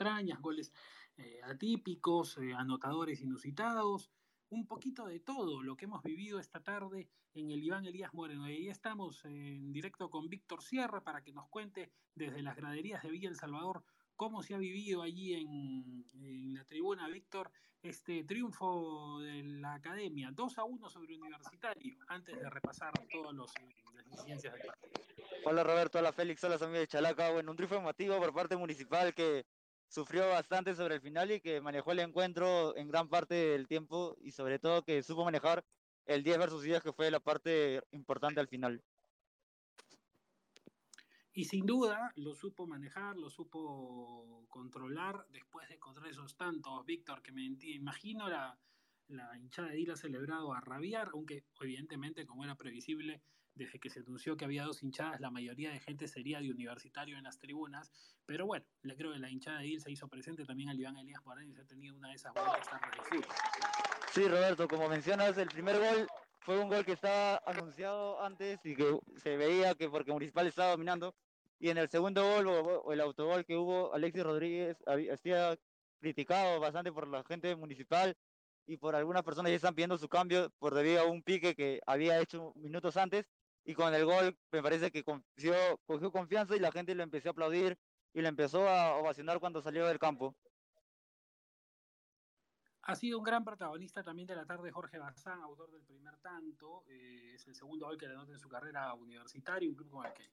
extrañas, goles eh, atípicos, eh, anotadores inusitados, un poquito de todo lo que hemos vivido esta tarde en el Iván Elías Moreno. Y estamos en directo con Víctor Sierra para que nos cuente desde las graderías de Villa El Salvador cómo se ha vivido allí en, la tribuna, Víctor, este triunfo de la academia, 2 a 1 sobre Universitario, antes de repasar todas eh, las incidencias del partido. Hola Roberto, hola Félix, hola amigos de Chalaca. Bueno, un triunfo emotivo por parte municipal que sufrió bastante sobre el final y que manejó el encuentro en gran parte del tiempo y sobre todo que supo manejar el 10 versus 10 que fue la parte importante al final. Y sin duda lo supo manejar, lo supo controlar después de contra esos tantos, Víctor, que me imagino la, la hinchada de Dila celebrado a rabiar, aunque evidentemente, como era previsible, desde que se anunció que había dos hinchadas, la mayoría de gente sería de universitario en las tribunas, pero bueno, le creo que la hinchada de Dil se hizo presente también al Iván Elías se ha tenido una de esas de fútbol. Sí, Roberto, como mencionas, el primer gol fue un gol que estaba anunciado antes y que se veía que porque Municipal estaba dominando. Y en el segundo gol o, el autogol que hubo, Alexis Rodríguez había criticado bastante por la gente municipal y por algunas personas que están pidiendo su cambio por debido a un pique que había hecho minutos antes. Y con el gol me parece que cogió, confianza y la gente lo empezó a aplaudir y le empezó a ovacionar cuando salió del campo. Ha sido un gran protagonista también de la tarde Jorge Bazán, autor del primer tanto. Eh, es el segundo gol que le anota en su carrera universitaria, un club con el que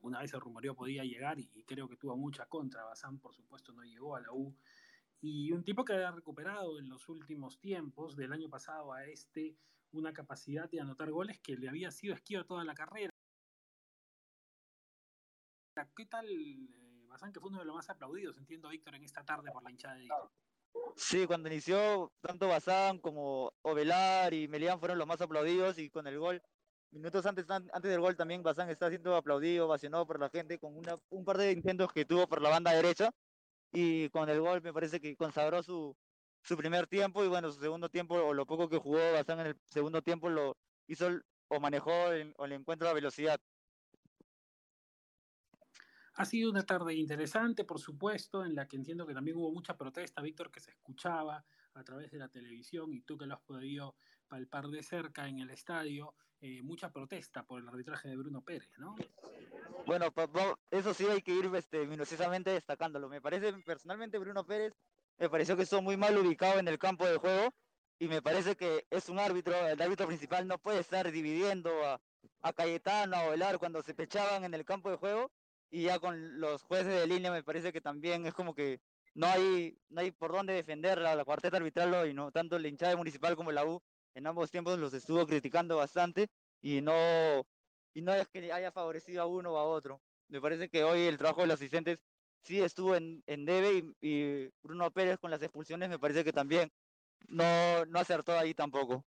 una vez se rumoreó podía llegar y, creo que tuvo mucha contra. Bazán, por supuesto, no llegó a la U. Y un tipo que ha recuperado en los últimos tiempos, del año pasado a este, una capacidad de anotar goles que le había sido esquivo toda la carrera. ¿Qué tal, eh, Bazán, que fue uno de los más aplaudidos, entiendo, Víctor, en esta tarde por la hinchada de Sí, cuando inició, tanto Bazán como Ovelar y Melián fueron los más aplaudidos y con el gol, minutos antes, antes del gol también Bazán está siendo aplaudido, ovacionado por la gente con una, un par de intentos que tuvo por la banda derecha y con el gol me parece que consagró su, su primer tiempo y bueno, su segundo tiempo o lo poco que jugó Bazán en el segundo tiempo lo hizo o manejó el, o el encuentro a velocidad. Ha sido una tarde interesante, por supuesto, en la que entiendo que también hubo mucha protesta, Víctor, que se escuchaba a través de la televisión y tú que lo has podido palpar de cerca en el estadio, eh, mucha protesta por el arbitraje de Bruno Pérez, ¿no? Bueno, eso sí hay que ir este, minuciosamente destacándolo. Me parece personalmente Bruno Pérez, me pareció que estuvo muy mal ubicado en el campo de juego y me parece que es un árbitro, el árbitro principal no puede estar dividiendo a, a Cayetano, a Velar cuando se pechaban en el campo de juego y ya con los jueces de línea me parece que también es como que no hay, no hay por dónde defender la, la cuarteta arbitral y no tanto el hinchada municipal como la U en ambos tiempos los estuvo criticando bastante y no y no es que haya favorecido a uno o a otro. Me parece que hoy el trabajo de los asistentes sí estuvo en, en debe y, Bruno Pérez con las expulsiones me parece que también no, no acertó ahí tampoco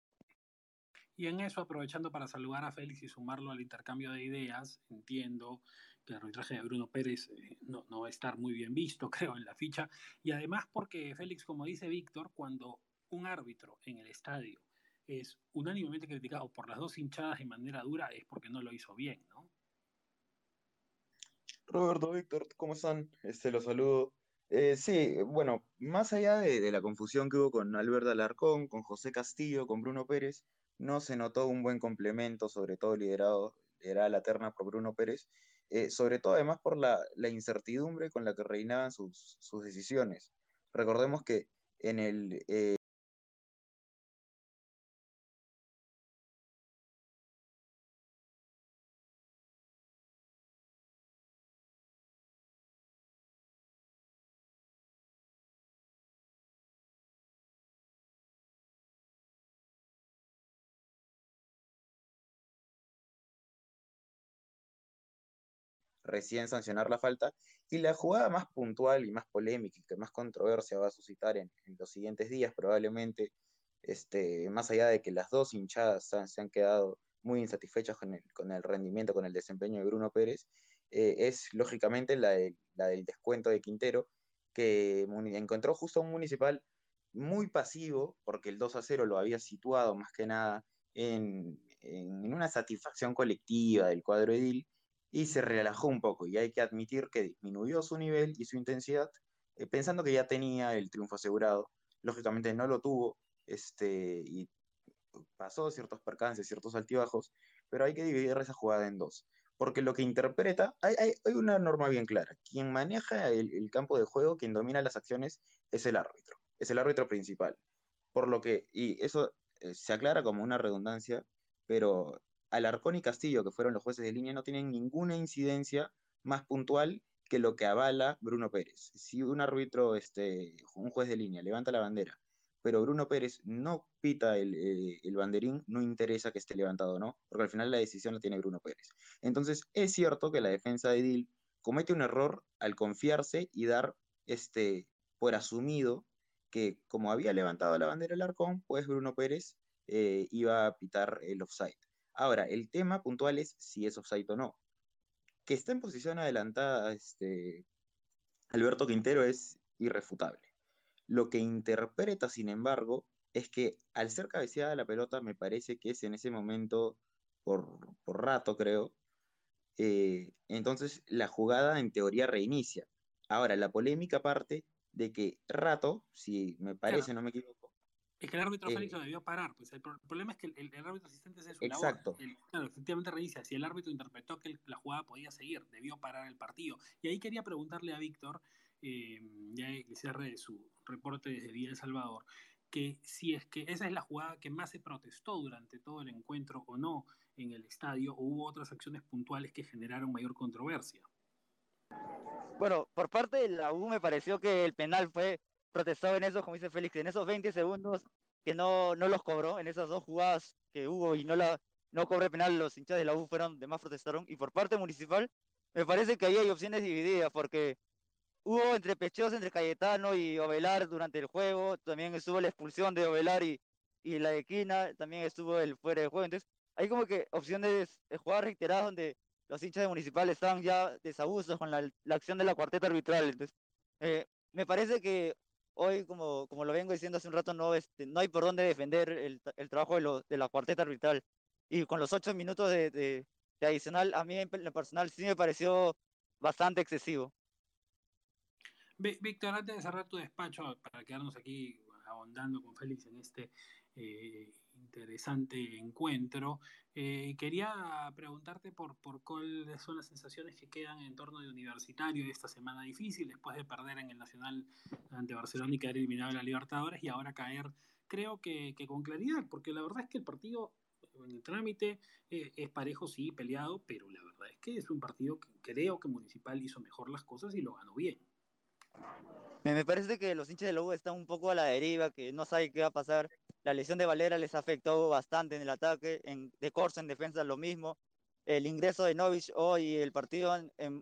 y en eso, aprovechando para saludar a Félix y sumarlo al intercambio de ideas, entiendo que el arbitraje de Bruno Pérez eh, no, no, va a estar muy bien visto, creo, en la ficha. Y además porque Félix, como dice Víctor, cuando un árbitro en el estadio es unánimemente criticado por las dos hinchadas de manera dura, es porque no lo hizo bien, ¿no? Roberto, Víctor, ¿cómo están? Este, los saludo. Eh, sí, bueno, más allá de, la confusión que hubo con Alberto Alarcón, con José Castillo, con Bruno Pérez, no se notó un buen complemento, sobre todo liderado, era la terna por Bruno Pérez, eh, sobre todo además por la, incertidumbre con la que reinaban sus, sus decisiones. Recordemos que en el... Eh, recién sancionar la falta, y la jugada más puntual y más polémica y que más controversia va a suscitar en, en los siguientes días probablemente, este, más allá de que las dos hinchadas han, se han quedado muy insatisfechas con el, con el, rendimiento, con el desempeño de Bruno Pérez, eh, es lógicamente la, de, del descuento de Quintero, que encontró justo un municipal muy pasivo, porque el 2 a 0 lo había situado más que nada en, en una satisfacción colectiva del cuadro edil, y se relajó un poco y hay que admitir que disminuyó su nivel y su intensidad eh, pensando que ya tenía el triunfo asegurado. Lógicamente no lo tuvo este, y pasó ciertos percances, ciertos altibajos, pero hay que dividir esa jugada en dos. Porque lo que interpreta, hay, hay, una norma bien clara. Quien maneja el, campo de juego, quien domina las acciones, es el árbitro, es el árbitro principal. Por lo que, y eso eh, se aclara como una redundancia, pero Alarcón y Castillo, que fueron los jueces de línea, no tienen ninguna incidencia más puntual que lo que avala Bruno Pérez. Si un árbitro, este, un juez de línea, levanta la bandera, pero Bruno Pérez no pita el, eh, el, banderín, no interesa que esté levantado o no, porque al final la decisión la tiene Bruno Pérez. Entonces, es cierto que la defensa de Dil comete un error al confiarse y dar este, por asumido que como había levantado la bandera el Arcón, pues Bruno Pérez eh, iba a pitar el offside. Ahora, el tema puntual es si es offside o no. Que está en posición adelantada este, Alberto Quintero es irrefutable. Lo que interpreta, sin embargo, es que al ser cabeceada la pelota, me parece que es en ese momento, por, por rato creo, eh, entonces la jugada en teoría reinicia. Ahora, la polémica parte de que rato, si me parece, no me equivoco. Es que el árbitro Félix lo debió parar, pues el, problema es que el, árbitro asistente es su Exacto. claro, efectivamente reinicia. Si el árbitro interpretó que la jugada podía seguir, debió parar el partido. Y ahí quería preguntarle a Víctor, eh, ya que cierre de su reporte desde Vía El Salvador, que si es que esa es la jugada que más se protestó durante todo el encuentro o no en el estadio, o hubo otras acciones puntuales que generaron mayor controversia. Bueno, por parte de la U me pareció que el penal fue protestado en eso, como dice Félix, en esos 20 segundos que no, no los cobró, en esas dos jugadas que hubo y no la no cobró el penal, los hinchas de la U fueron de más protestaron. Y por parte municipal, me parece que ahí hay opciones divididas, porque hubo entre Pechos, entre Cayetano y Ovelar durante el juego, también estuvo la expulsión de Ovelar y, y la de Quina, también estuvo el fuera de juego. Entonces, hay como que opciones de jugadas reiteradas donde los hinchas de Municipal estaban ya desabusos con la, acción de la cuarteta arbitral. Entonces, eh, me parece que hoy, como, como lo vengo diciendo hace un rato, no, este, no hay por dónde defender el, el trabajo de, lo, de, la cuarteta arbitral. Y con los ocho minutos de, de, adicional, a mí en lo personal sí me pareció bastante excesivo. Víctor, antes de cerrar tu despacho, para quedarnos aquí ahondando con Félix en este eh, interesante encuentro. Eh, quería preguntarte por, por cuáles son las sensaciones que quedan en torno de Universitario esta semana difícil, después de perder en el Nacional ante Barcelona y quedar eliminado en la Libertadores y ahora caer, creo que, que con claridad, porque la verdad es que el partido en el trámite eh, es parejo, sí, peleado, pero la verdad es que es un partido que creo que Municipal hizo mejor las cosas y lo ganó bien. Me parece que los hinchas de Lobo están un poco a la deriva, que no saben qué va a pasar. La lesión de Valera les afectó bastante en el ataque, en, de Corso en defensa lo mismo. El ingreso de Novich hoy, el partido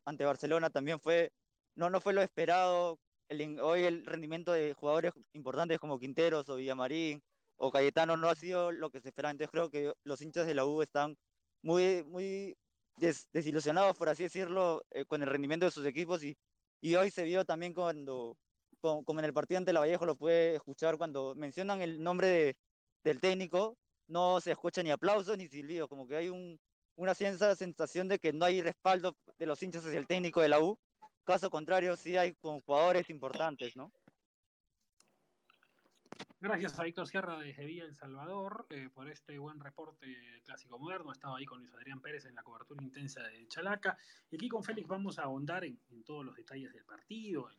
ante Barcelona también fue, no, no fue lo esperado. El, hoy el rendimiento de jugadores importantes como Quinteros o Villamarín o Cayetano no ha sido lo que se esperaba. Entonces creo que los hinchas de la U están muy, muy desilusionados, por así decirlo, eh, con el rendimiento de sus equipos y, y hoy se vio también cuando como, en el partido ante la Vallejo lo puede escuchar cuando mencionan el nombre de, del técnico, no se escucha ni aplausos ni silbidos, como que hay un, una cierta sensación de que no hay respaldo de los hinchas hacia el técnico de la U. Caso contrario, sí hay con jugadores importantes, ¿no? Gracias a Víctor Sierra de Sevilla El Salvador eh, por este buen reporte clásico moderno. Estaba ahí con Luis Adrián Pérez en la cobertura intensa de Chalaca. Y aquí con Félix vamos a ahondar en, todos los detalles del partido,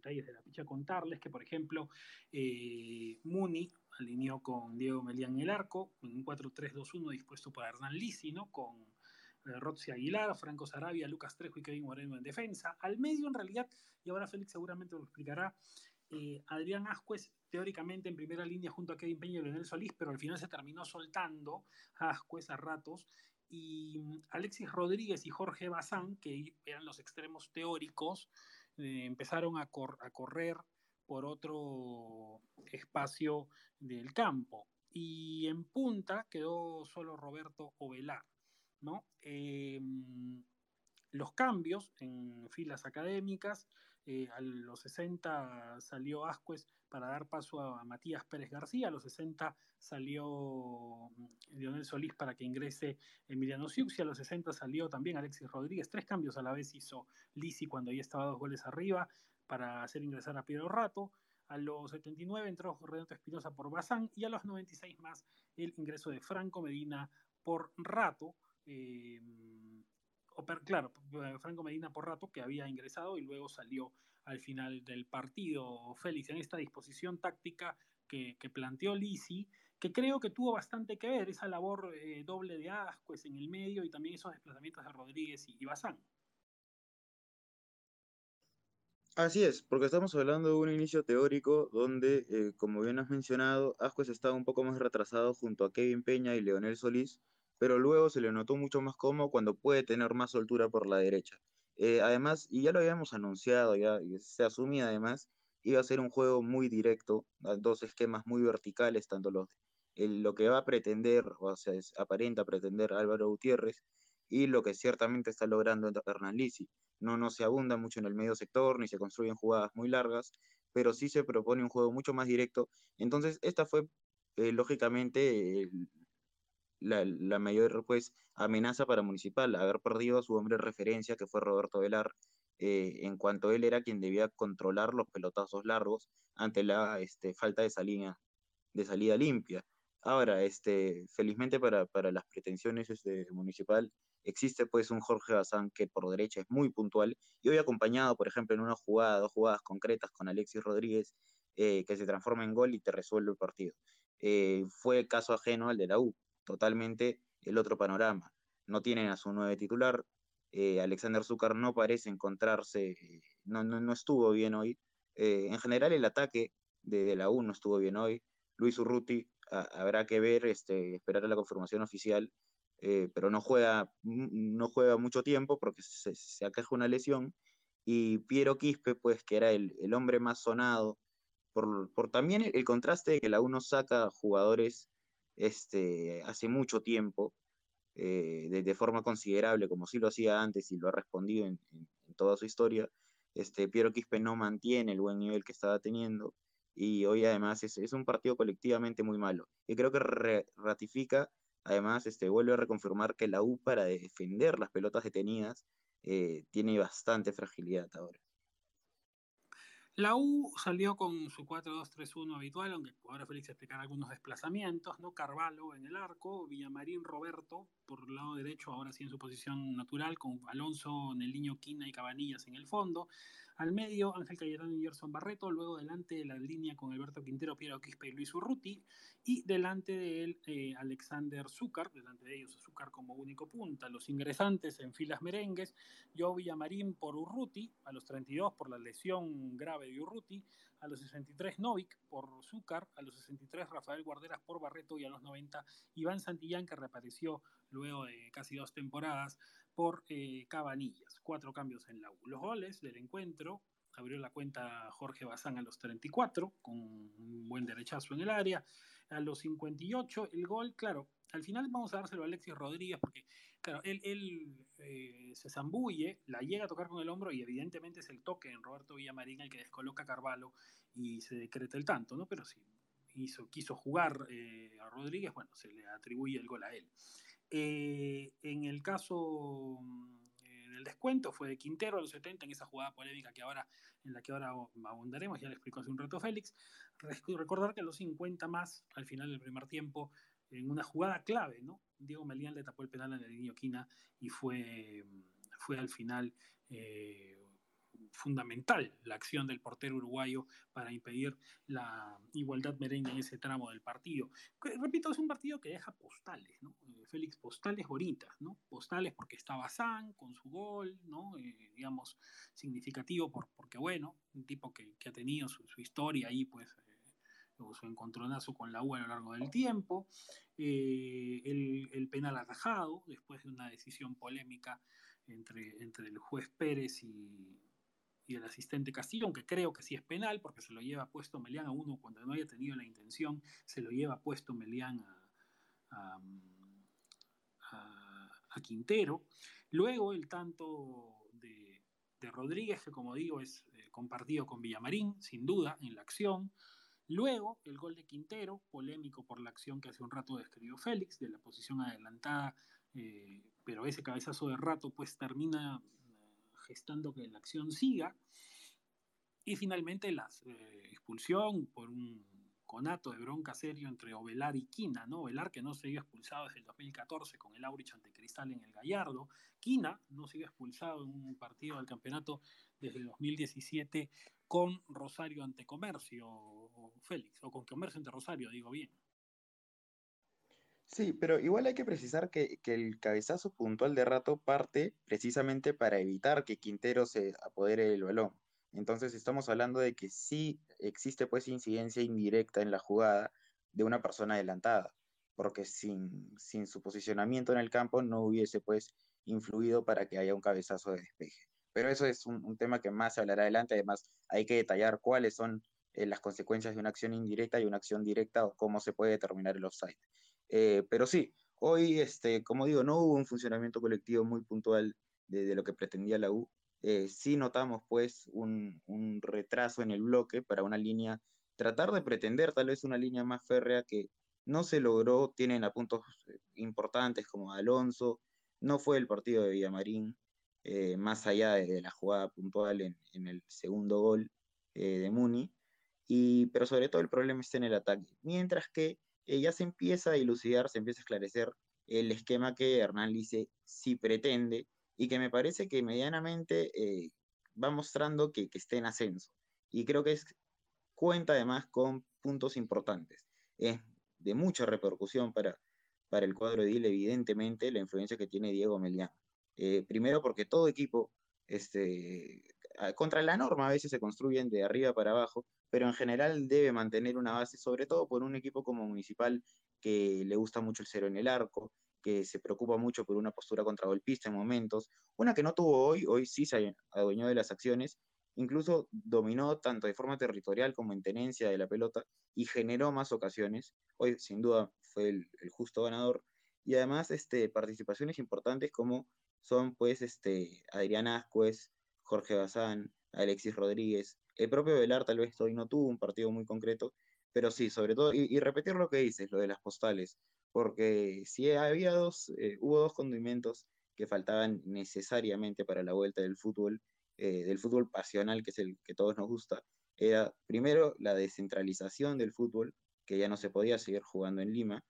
detalles de la picha, contarles que, por ejemplo, eh, Muni alineó con Diego Melián el arco, en un 4-3-2-1 dispuesto por Hernán Lisi, ¿no? Con eh, Aguilar, Franco Sarabia, Lucas Trejo y Kevin Moreno en defensa. Al medio, en realidad, y ahora Félix seguramente lo explicará, eh, Adrián Ascuez teóricamente en primera línea junto a Kevin Peña y Leonel Solís, pero al final se terminó soltando a a ratos y mm, Alexis Rodríguez y Jorge Bazán, que eran los extremos teóricos, eh, empezaron a, correr por otro espacio del campo. Y en punta quedó solo Roberto Ovelar. ¿no? Em, los cambios en filas académicas Eh, a los 60 salió Ascuez para dar paso a, Matías Pérez García, a los 60 salió mm, Lionel Solís para que ingrese Emiliano Siuxi, a los 60 salió también Alexis Rodríguez, tres cambios a la vez hizo Lisi cuando ya estaba dos goles arriba para hacer ingresar a Piero Rato, a los 79 entró Renato Espinosa por Bazán y a los 96 más el ingreso de Franco Medina por Rato. Eh, claro, Franco Medina por rato que había ingresado y luego salió al final del partido. Félix, en esta disposición táctica que, planteó Lisi, que creo que tuvo bastante que ver esa labor eh, doble de Ascuez en el medio y también esos desplazamientos de Rodríguez y, Bazán. Así es, porque estamos hablando de un inicio teórico donde, eh, como bien has mencionado, Ascuez estaba un poco más retrasado junto a Kevin Peña y Leonel Solís, pero luego se le notó mucho más cómodo cuando puede tener más soltura por la derecha. Eh, además, y ya lo habíamos anunciado, ya se asumía además, iba a ser un juego muy directo, dos esquemas muy verticales, tanto los, lo que va a pretender, o sea, aparenta pretender Álvaro Gutiérrez, y lo que ciertamente está logrando Hernán Lisi. No, no se abunda mucho en el medio sector, ni se construyen jugadas muy largas, pero sí se propone un juego mucho más directo. Entonces, esta fue, eh, lógicamente, la, mayor pues, amenaza para Municipal, haber perdido a su hombre de referencia, que fue Roberto Velar, eh, en cuanto él era quien debía controlar los pelotazos largos ante la este, falta de salida, de salida limpia. Ahora, este, felizmente para, para las pretensiones este, municipal, existe pues un Jorge Bazán que por derecha es muy puntual y hoy acompañado, por ejemplo, en una jugada, dos jugadas concretas con Alexis Rodríguez, eh, que se transforma en gol y te resuelve el partido. Eh, fue caso ajeno al de la U totalmente el otro panorama. No tienen a su nueve titular. Eh, Alexander Zúcar no parece encontrarse, no, no, estuvo bien hoy. Eh, en general, el ataque de, la U no estuvo bien hoy. Luis Urruti habrá que ver, este, esperar a la confirmación oficial, eh, pero no juega, no juega mucho tiempo porque se, se una lesión. Y Piero Quispe, pues, que era el, el hombre más sonado, por, por también el, el, contraste de que la U no saca jugadores este, hace mucho tiempo, eh, de, forma considerable, como sí lo hacía antes y lo ha respondido en, toda su historia, este, Piero Quispe no mantiene el buen nivel que estaba teniendo y hoy además es, un partido colectivamente muy malo. Y creo que ratifica, además, este, vuelve a reconfirmar que la U para defender las pelotas detenidas eh, tiene bastante fragilidad ahora. La U salió con su 4-2-3-1 habitual, aunque ahora Félix explicar algunos desplazamientos, ¿no? Carvalho en el arco, Villamarín Roberto por el lado derecho, ahora sí en su posición natural, con Alonso, Neliño, Quina y Cabanillas en el fondo. Al medio, Ángel Cayetano y Gerson Barreto, luego delante de la línea con Alberto Quintero, Piero Quispe y Luis Urruti, y delante de él eh, Alexander Zúcar, delante de ellos Zúcar como único punta. Los ingresantes en filas merengues, Joe Villamarín por Urruti, a los 32 por la lesión grave de Urruti, a los 63 Novik por Zúcar, a los 63 Rafael Guarderas por Barreto y a los 90 Iván Santillán que reapareció luego de casi dos temporadas por eh, Cabanillas. Cuatro cambios en la U. Los goles del encuentro. Abrió la cuenta Jorge Bazán a los 34, con un buen derechazo en el área. A los 58, el gol, claro, al final vamos a dárselo a Alexis Rodríguez porque, claro, él, eh, se zambulle, la llega a tocar con el hombro y evidentemente es el toque en Roberto Villamarín el que descoloca a Carvalho y se decreta el tanto, ¿no? Pero si hizo, quiso jugar eh, a Rodríguez, bueno, se le atribuye el gol a él. Eh, en el caso eh, del descuento fue de Quintero a los 70 en esa jugada polémica que ahora, en la que ahora abundaremos, ya le explicó hace un rato Félix. Recordar que a los 50 más al final del primer tiempo, en una jugada clave, ¿no? Diego Melián le tapó el penal en el niño Quina y fue, fue al final eh, fundamental la acción del portero uruguayo para impedir la igualdad merengue en ese tramo del partido. Repito, es un partido que deja postales, ¿no? Eh, Félix, postales bonitas, ¿no? Postales porque estaba San con su gol, ¿no? Eh, digamos, significativo por, porque, bueno, un tipo que, ha tenido su, historia ahí, pues, eh, su encontronazo con la U a lo largo del tiempo, el, el, penal atajado después de una decisión polémica entre, entre el juez Pérez y, y el asistente Castillo, aunque creo que sí es penal, porque se lo lleva puesto Melián a uno cuando no haya tenido la intención, se lo lleva puesto Melián a, Quintero. Luego el tanto de, de Rodríguez, que como digo es eh, compartido con Villamarín, sin duda, en la acción. Luego, el gol de Quintero, polémico por la acción que hace un rato describió Félix, de la posición adelantada, eh, pero ese cabezazo de rato pues termina gestando que la acción siga. Y finalmente la expulsión por un conato de bronca serio entre Ovelar y Quina, ¿no? Ovelar que no se iba expulsado desde el 2014 con el Aurich ante Cristal en el Gallardo, Quina no se iba expulsado en un partido del campeonato desde el 2017 con Rosario ante Comercio, o Félix, o con Comercio ante Rosario, digo bien. Sí, pero igual hay que precisar que, que, el cabezazo puntual de rato parte precisamente para evitar que Quintero se apodere del balón. Entonces estamos hablando de que sí existe pues incidencia indirecta en la jugada de una persona adelantada, porque sin, sin su posicionamiento en el campo no hubiese pues influido para que haya un cabezazo de despeje. Pero eso es un, un tema que más se hablará adelante, además hay que detallar cuáles son eh, las consecuencias de una acción indirecta y una acción directa o cómo se puede determinar el offside. Eh, pero sí, hoy, este, como digo, no hubo un funcionamiento colectivo muy puntual de, lo que pretendía la U, eh, sí notamos pues un, un, retraso en el bloque para una línea, tratar de pretender tal vez una línea más férrea que no se logró, tienen a eh, importantes como Alonso, no fue el partido de Villamarín, eh, más allá de, la jugada puntual en, el segundo gol de Muni, y, pero sobre todo el problema está en el ataque, mientras que ya se empieza a dilucidar, se empieza a esclarecer el esquema que Hernán Lice sí pretende, y que me parece que medianamente eh, va mostrando que, que esté en ascenso. Y creo que es, cuenta además con puntos importantes. Es de mucha repercusión para, para el cuadro de Dile, evidentemente, la influencia que tiene Diego Melián. Eh, primero porque todo equipo, este, contra la norma a veces se construyen de arriba para abajo, pero en general debe mantener una base, sobre todo por un equipo como Municipal que le gusta mucho el cero en el arco, que se preocupa mucho por una postura contragolpista en momentos, una que no tuvo hoy, hoy sí se adueñó de las acciones, incluso dominó tanto de forma territorial como en tenencia de la pelota y generó más ocasiones, hoy sin duda fue el, justo ganador, y además este, participaciones importantes como son pues este, Adrián Ascuez, Jorge Bazán, Alexis Rodríguez, el propio Velar tal vez hoy no tuvo un partido muy concreto, pero sí, sobre todo, y, repetir lo que dices, lo de las postales, porque si había dos, eh, hubo dos condimentos que faltaban necesariamente para la vuelta del fútbol, eh, del fútbol pasional, que es el que todos nos gusta, era primero la descentralización del fútbol, que ya no se podía seguir jugando en Lima,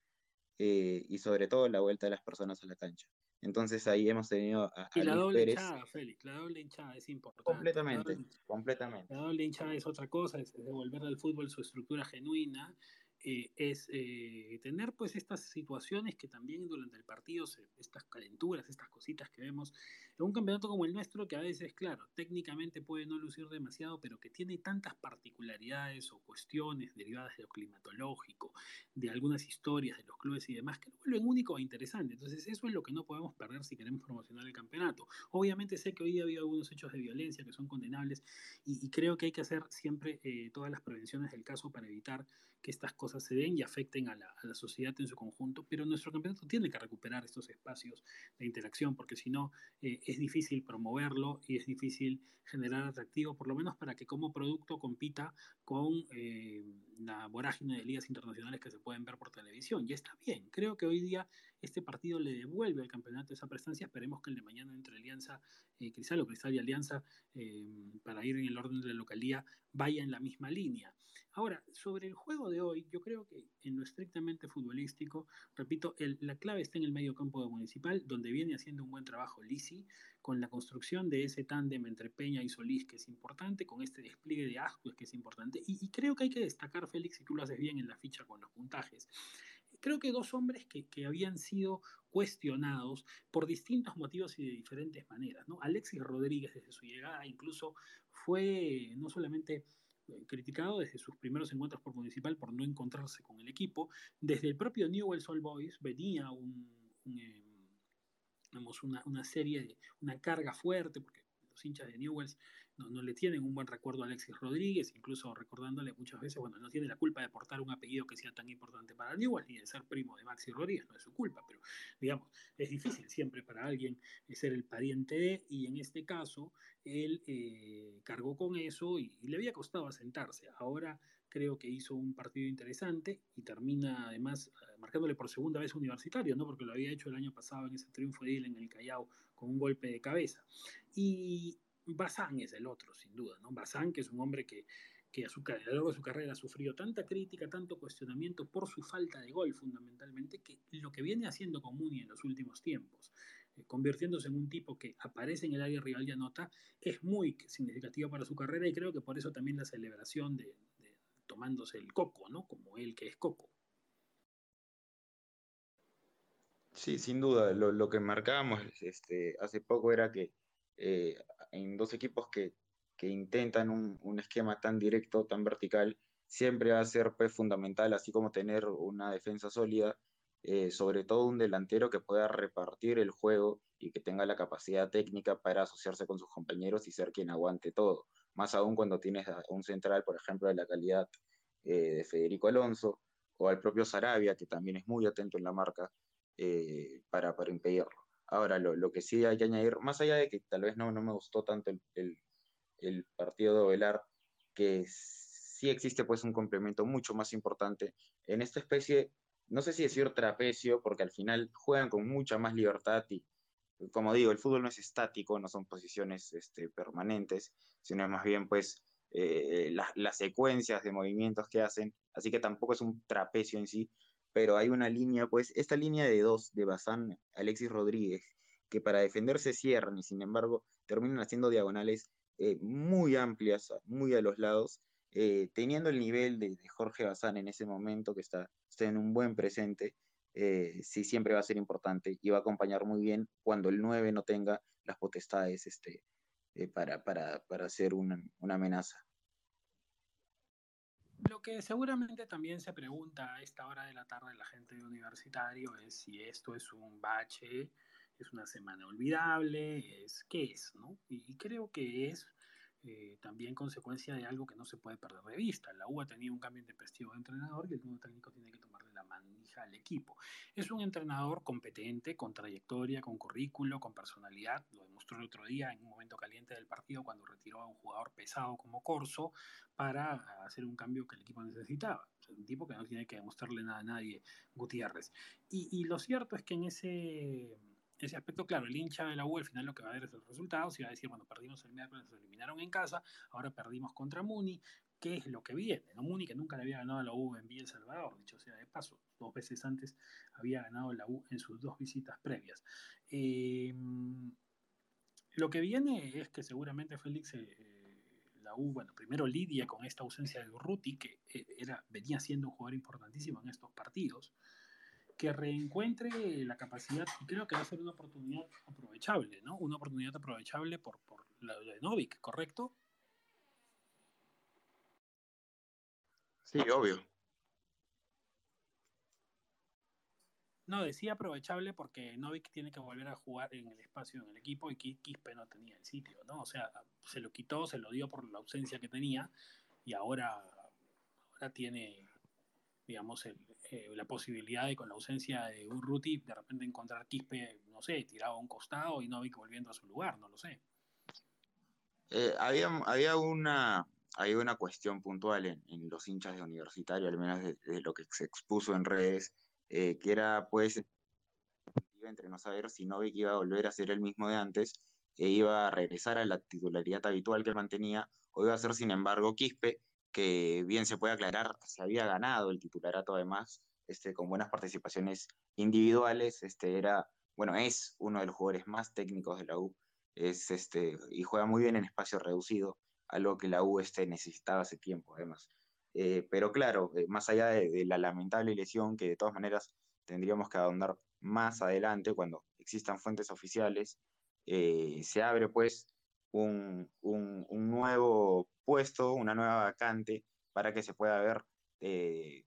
eh, y sobre todo la vuelta de las personas a la cancha. Entonces ahí hemos tenido a, a y la Luis doble Pérez. hinchada, Félix, la doble hinchada es importante. Completamente, la doble, completamente. La doble hinchada es otra cosa, es devolver al fútbol su estructura genuina eh, es eh, tener pues estas situaciones que también durante el partido, estas calenturas, estas cositas que vemos en un campeonato como el nuestro, que a veces, claro, técnicamente puede no lucir demasiado, pero que tiene tantas particularidades o cuestiones derivadas de lo climatológico, de algunas historias de los clubes y demás, que lo vuelven único e interesante. Entonces, eso es lo que no podemos perder si queremos promocionar el campeonato. Obviamente sé que hoy ha habido algunos hechos de violencia que son condenables y, y creo que hay que hacer siempre eh, todas las prevenciones del caso para evitar que estas cosas se den y afecten a la, sociedad en su conjunto, pero nuestro campeonato tiene que recuperar estos espacios de interacción, porque si no eh, es difícil promoverlo y es difícil generar atractivo, por lo menos para que como producto compita con eh, la vorágine de ligas internacionales que se pueden ver por televisión. Y está bien, creo que hoy día este partido le devuelve al campeonato esa prestancia, esperemos que el de mañana entre Alianza, eh, Cristal o Cristal y Alianza, para ir en el orden de la localía, vaya en la misma línea. Ahora, sobre el juego de hoy, yo creo que en lo estrictamente futbolístico, repito, el, la clave está en el medio campo de Municipal, donde viene haciendo un buen trabajo Lisi, con la construcción de ese tándem entre Peña y Solís, que es importante, con este despliegue de Ascuez, que es importante, y, creo que hay que destacar, Félix, y tú lo haces bien en la ficha con los puntajes, creo que dos hombres que, que habían sido cuestionados por distintos motivos y de diferentes maneras, ¿no? Alexis Rodríguez desde su llegada incluso fue no solamente criticado desde sus primeros encuentros por municipal por no encontrarse con el equipo. Desde el propio Newell's Old Boys venía un, un, eh, una, una, serie, de, una carga fuerte, porque los hinchas de Newells no, le tienen un buen recuerdo a Alexis Rodríguez, incluso recordándole muchas veces, bueno, no tiene la culpa de portar un apellido que sea tan importante para Newells ni de ser primo de Maxi Rodríguez, no es su culpa, pero digamos, es difícil siempre para alguien ser el pariente de, y en este caso, él eh, cargó con eso y, y le había costado asentarse. Ahora creo que hizo un partido interesante y termina además eh, marcándole por segunda vez universitario, ¿no? porque lo había hecho el año pasado en ese triunfo de él en el Callao con un golpe de cabeza. Y Bazán es el otro, sin duda, ¿no? Bazán, que es un hombre que, que a, su, a lo largo de su carrera ha sufrido tanta crítica, tanto cuestionamiento por su falta de gol, fundamentalmente, que lo que viene haciendo con Muni en los últimos tiempos, eh, convirtiéndose en un tipo que aparece en el área rival y anota, es muy significativo para su carrera y creo que por eso también la celebración de, tomándose el coco, ¿no? Como él que es coco. Sí, sin duda. Lo, lo que marcábamos este, hace poco era que eh, en dos equipos que, que intentan un, un, esquema tan directo, tan vertical, siempre va a ser pues, fundamental, así como tener una defensa sólida, eh, sobre todo un delantero que pueda repartir el juego y que tenga la capacidad técnica para asociarse con sus compañeros y ser quien aguante todo más aún cuando tienes a un central, por ejemplo, de la calidad eh, de Federico Alonso, o al propio Sarabia, que también es muy atento en la marca, eh, para, para, impedirlo. Ahora, lo, lo, que sí hay que añadir, más allá de que tal vez no, no me gustó tanto el, el, el partido de Ovelar, que sí existe pues un complemento mucho más importante en esta especie, no sé si decir trapecio, porque al final juegan con mucha más libertad y, como digo, el fútbol no es estático, no son posiciones este, permanentes, sino más bien pues eh, las, las secuencias de movimientos que hacen, así que tampoco es un trapecio en sí, pero hay una línea, pues esta línea de dos de Bazán, Alexis Rodríguez, que para defenderse cierran y sin embargo terminan haciendo diagonales eh, muy amplias, muy a los lados, eh, teniendo el nivel de, Jorge Bazán en ese momento, que está, está en un buen presente, eh, sí siempre va a ser importante y va a acompañar muy bien cuando el 9 no tenga las potestades este, eh, para, para, para ser una, una amenaza. Lo que seguramente también se pregunta a esta hora de la tarde la gente de universitario es si esto es un bache, es una semana olvidable, es qué es, ¿no? Y creo que es eh, también consecuencia de algo que no se puede perder de vista. La U ha tenido un cambio prestigio de entrenador y el nuevo técnico tiene que tomarle la manija al equipo. Es un entrenador competente, con trayectoria, con currículo, con personalidad. Lo demostró el otro día en un momento caliente del partido cuando retiró a un jugador pesado como Corso para hacer un cambio que el equipo necesitaba. O un tipo que no tiene que demostrarle nada a nadie, Gutiérrez. Y, y lo cierto es que en ese ese aspecto, claro, el hincha de la U al final lo que va a ver es el resultado, si va a decir, bueno, perdimos el miércoles, nos eliminaron en casa, ahora perdimos contra Muni, ¿qué es lo que viene? ¿no? Muni que nunca le había ganado a la U en Villa El Salvador, dicho sea de paso, dos veces antes había ganado la U en sus dos visitas previas. Eh, lo que viene es que seguramente Félix... Eh, la U, bueno, primero lidia con esta ausencia de Urruti, que eh, era, venía siendo un jugador importantísimo en estos partidos, que reencuentre la capacidad, y creo que va a ser una oportunidad aprovechable, ¿no? Una oportunidad aprovechable por, por la de Novik, ¿correcto? Sí, obvio. No, decía aprovechable porque Novik tiene que volver a jugar en el espacio en el equipo y Quispe no tenía el sitio, ¿no? O sea, se lo quitó, se lo dio por la ausencia que tenía y ahora, ahora tiene, digamos, el, eh, la posibilidad de con la ausencia de Urruti de repente encontrar Quispe, no sé, tirado a un costado y Novik volviendo a su lugar, no lo sé. Eh, había, había, una, había una cuestión puntual en, en, los hinchas de universitario, al menos de, de lo que se expuso en redes, eh, que era pues entre no saber si Novik iba a volver a ser el mismo de antes e iba a regresar a la titularidad habitual que mantenía, o iba a ser sin embargo Quispe, que bien se puede aclarar, se había ganado el titularato además, este, con buenas participaciones individuales, este, era, bueno, es uno de los jugadores más técnicos de la U, es, este, y juega muy bien en espacio reducido, algo que la U este, necesitaba hace tiempo además. Eh, pero claro, eh, más allá de, la lamentable lesión que de todas maneras tendríamos que ahondar más adelante cuando existan fuentes oficiales, eh, se abre pues un, un, nuevo puesto, una nueva vacante, para que se pueda ver eh,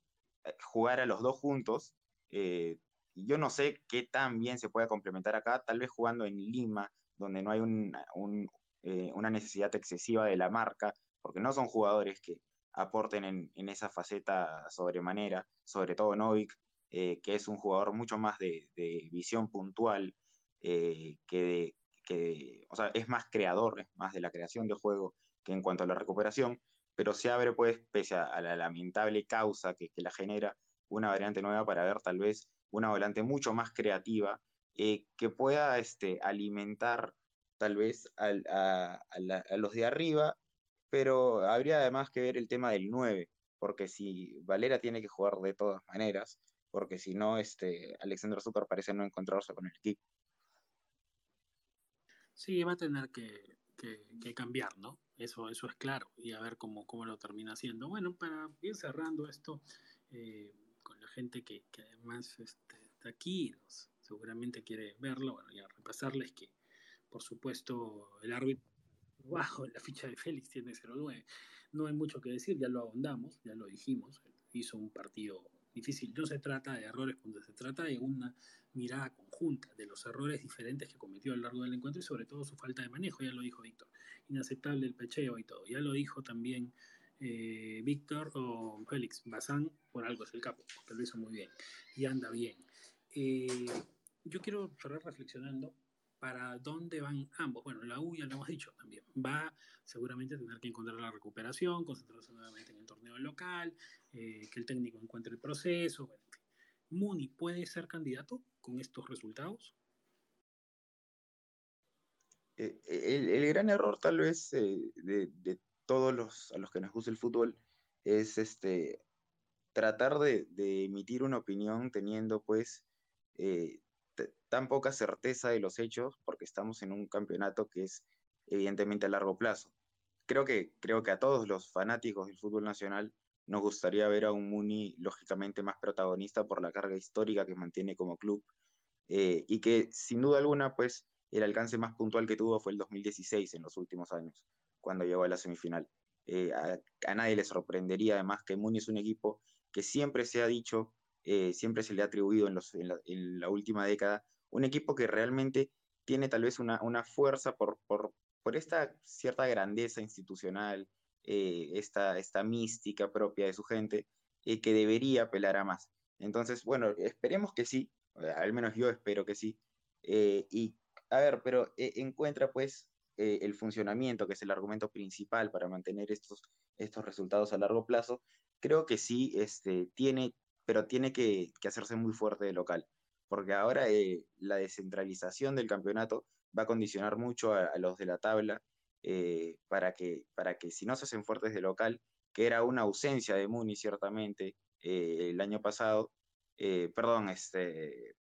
jugar a los dos juntos. Eh, yo no sé qué tan bien se puede complementar acá, tal vez jugando en Lima, donde no hay un, eh, una necesidad excesiva de la marca, porque no son jugadores que aporten en, esa faceta sobremanera, sobre todo Novik, eh, que es un jugador mucho más de, visión puntual, que, de, que o sea, es más creador, es más de la creación de juego que en cuanto a la recuperación, pero se abre, pues, pese a, la lamentable causa que, la genera, una variante nueva para ver tal vez una volante mucho más creativa eh, que pueda este, alimentar tal vez a, los de arriba, pero habría además que ver el tema del 9, porque si Valera tiene que jugar de todas maneras, porque si no, este, Alexander parece no encontrarse con el equipo. Sí, va a tener que, que, cambiar, ¿no? Eso, eso es claro, y a ver cómo, cómo lo termina haciendo. Bueno, para ir cerrando esto, eh, con la gente que, que además este, está aquí, seguramente quiere verlo, bueno, ya repasarles que, por supuesto, el árbitro bajo la ficha de Félix tiene 0-9. No hay mucho que decir, ya lo ahondamos, ya lo dijimos, hizo un partido difícil. No se trata de errores, se trata de una mirada conjunta de los errores diferentes que cometió a lo largo del encuentro y sobre todo su falta de manejo, ya lo dijo Víctor. Inaceptable el pecheo y todo. Ya lo dijo también eh, Víctor o Félix Bazán, por algo es el capo, porque lo hizo muy bien y anda bien. Eh, yo quiero cerrar reflexionando para dónde van ambos. Bueno, la U ya lo hemos dicho también, va seguramente a tener que encontrar la recuperación, concentrarse nuevamente en el torneo local, eh, que el técnico encuentre el proceso. Bueno, ¿Muni puede ser candidato con estos resultados? Eh, el, gran error tal vez eh, de, todos los a los que nos gusta el fútbol es este tratar de, emitir una opinión teniendo pues tan poca certeza de los hechos porque estamos en un campeonato que es evidentemente a largo plazo. Creo que, creo que a todos los fanáticos del fútbol nacional nos gustaría ver a un Muni lógicamente más protagonista por la carga histórica que mantiene como club eh, y que sin duda alguna pues el alcance más puntual que tuvo fue el 2016 en los últimos años, cuando llegó a la semifinal. Eh, a, nadie le sorprendería además que Muni es un equipo que siempre se ha dicho, eh, siempre se le ha atribuido en, los, en la última década un equipo que realmente tiene tal vez una, fuerza por, por, esta cierta grandeza institucional, eh, esta, esta mística propia de su gente, eh, que debería apelar a más. Entonces, bueno, esperemos que sí, al menos yo espero que sí. Eh, y, a ver, pero encuentra pues el funcionamiento, que es el argumento principal para mantener estos, estos resultados a largo plazo, creo que sí este, tiene, pero tiene que, hacerse muy fuerte de local porque ahora eh, la descentralización del campeonato va a condicionar mucho a, los de la tabla eh, para, que, para que si no se hacen fuertes de local, que era una ausencia de Muni ciertamente eh, el año pasado, perdón, este,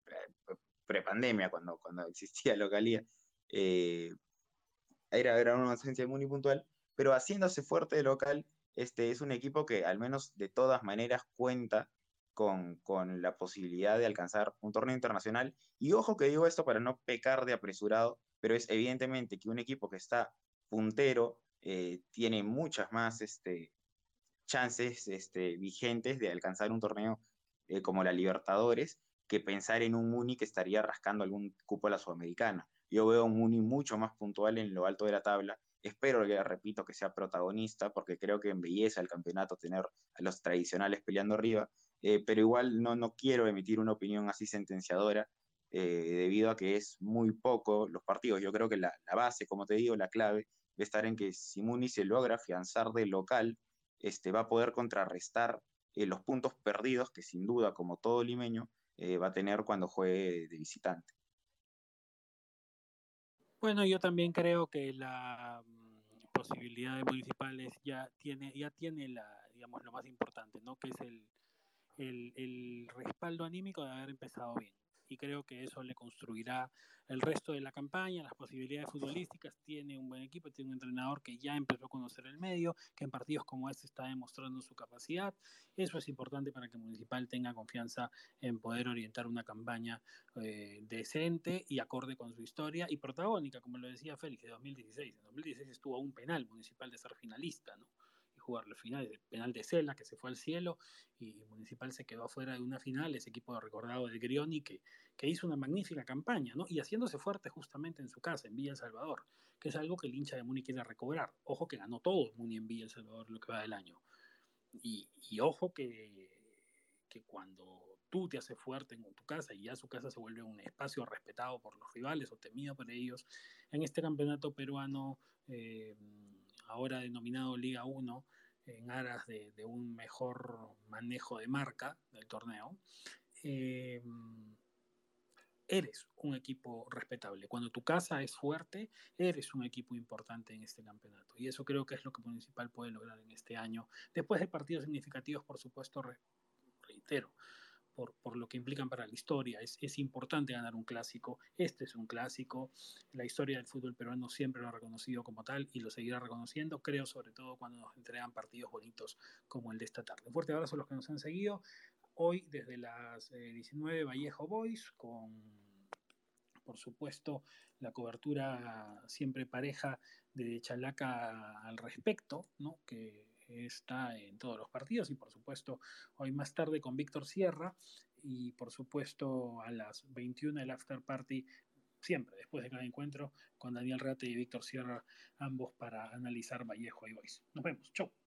prepandemia, cuando, cuando existía localía, era, era una ausencia de Muni puntual, pero haciéndose fuerte de local, este es un equipo que al menos de todas maneras cuenta con, la posibilidad de alcanzar un torneo internacional. Y ojo que digo esto para no pecar de apresurado, pero es evidentemente que un equipo que está puntero eh, tiene muchas más este, chances este, vigentes de alcanzar un torneo eh, como la Libertadores que pensar en un Muni que estaría rascando algún cupo a la Sudamericana. Yo veo un Muni mucho más puntual en lo alto de la tabla. Espero, que repito, que sea protagonista porque creo que embelleza el campeonato tener a los tradicionales peleando arriba eh, pero igual no, no quiero emitir una opinión así sentenciadora, debido a que es muy poco los partidos. Yo creo que la, base, como te digo, la clave estar en que si Muni se logra afianzar de local, este, va a poder contrarrestar eh, los puntos perdidos que sin duda, como todo limeño, va a tener cuando juegue de visitante. Bueno, yo también creo que la mm, posibilidad de municipales ya tiene, ya tiene la, digamos, lo más importante, ¿no? Que es el, el, el respaldo anímico de haber empezado bien y creo que eso le construirá el resto de la campaña, las posibilidades futbolísticas. Tiene un buen equipo, tiene un entrenador que ya empezó a conocer el medio, que en partidos como este está demostrando su capacidad. Eso es importante para que Municipal tenga confianza en poder orientar una campaña eh, decente y acorde con su historia y protagónica, como lo decía Félix, de 2016. En 2016 estuvo a un penal Municipal de ser finalista, ¿no? jugar la final, el penal de Cela que se fue al cielo y Municipal se quedó afuera de una final, ese equipo recordado de Grioni que, que hizo una magnífica campaña, ¿no? Y haciéndose fuerte justamente en su casa, en Villa El Salvador, que es algo que el hincha de Muni quiere recobrar. Ojo que ganó todo Muni en Villa El Salvador lo que va del año. Y, y ojo que, que cuando tú te haces fuerte en tu casa y ya su casa se vuelve un espacio respetado por los rivales o temido por ellos, en este campeonato peruano, eh, ahora denominado Liga 1, en aras de, de, un mejor manejo de marca del torneo, eh, eres un equipo respetable. Cuando tu casa es fuerte, eres un equipo importante en este campeonato. Y eso creo que es lo que Municipal puede lograr en este año. Después de partidos significativos, por supuesto, reitero, por, por, lo que implican para la historia. Es, es, importante ganar un clásico. Este es un clásico. La historia del fútbol peruano siempre lo ha reconocido como tal y lo seguirá reconociendo, creo, sobre todo cuando nos entregan partidos bonitos como el de esta tarde. Fuerte abrazo a los que nos han seguido. Hoy, desde las eh, 19, Vallejo Boys, con, por supuesto, la cobertura siempre pareja de Chalaca al respecto, ¿no? que está en todos los partidos y por supuesto hoy más tarde con Víctor Sierra y por supuesto a las 21 el after party siempre después de cada encuentro con Daniel Rate y Víctor Sierra ambos para analizar Vallejo y Boys. Nos vemos, chau.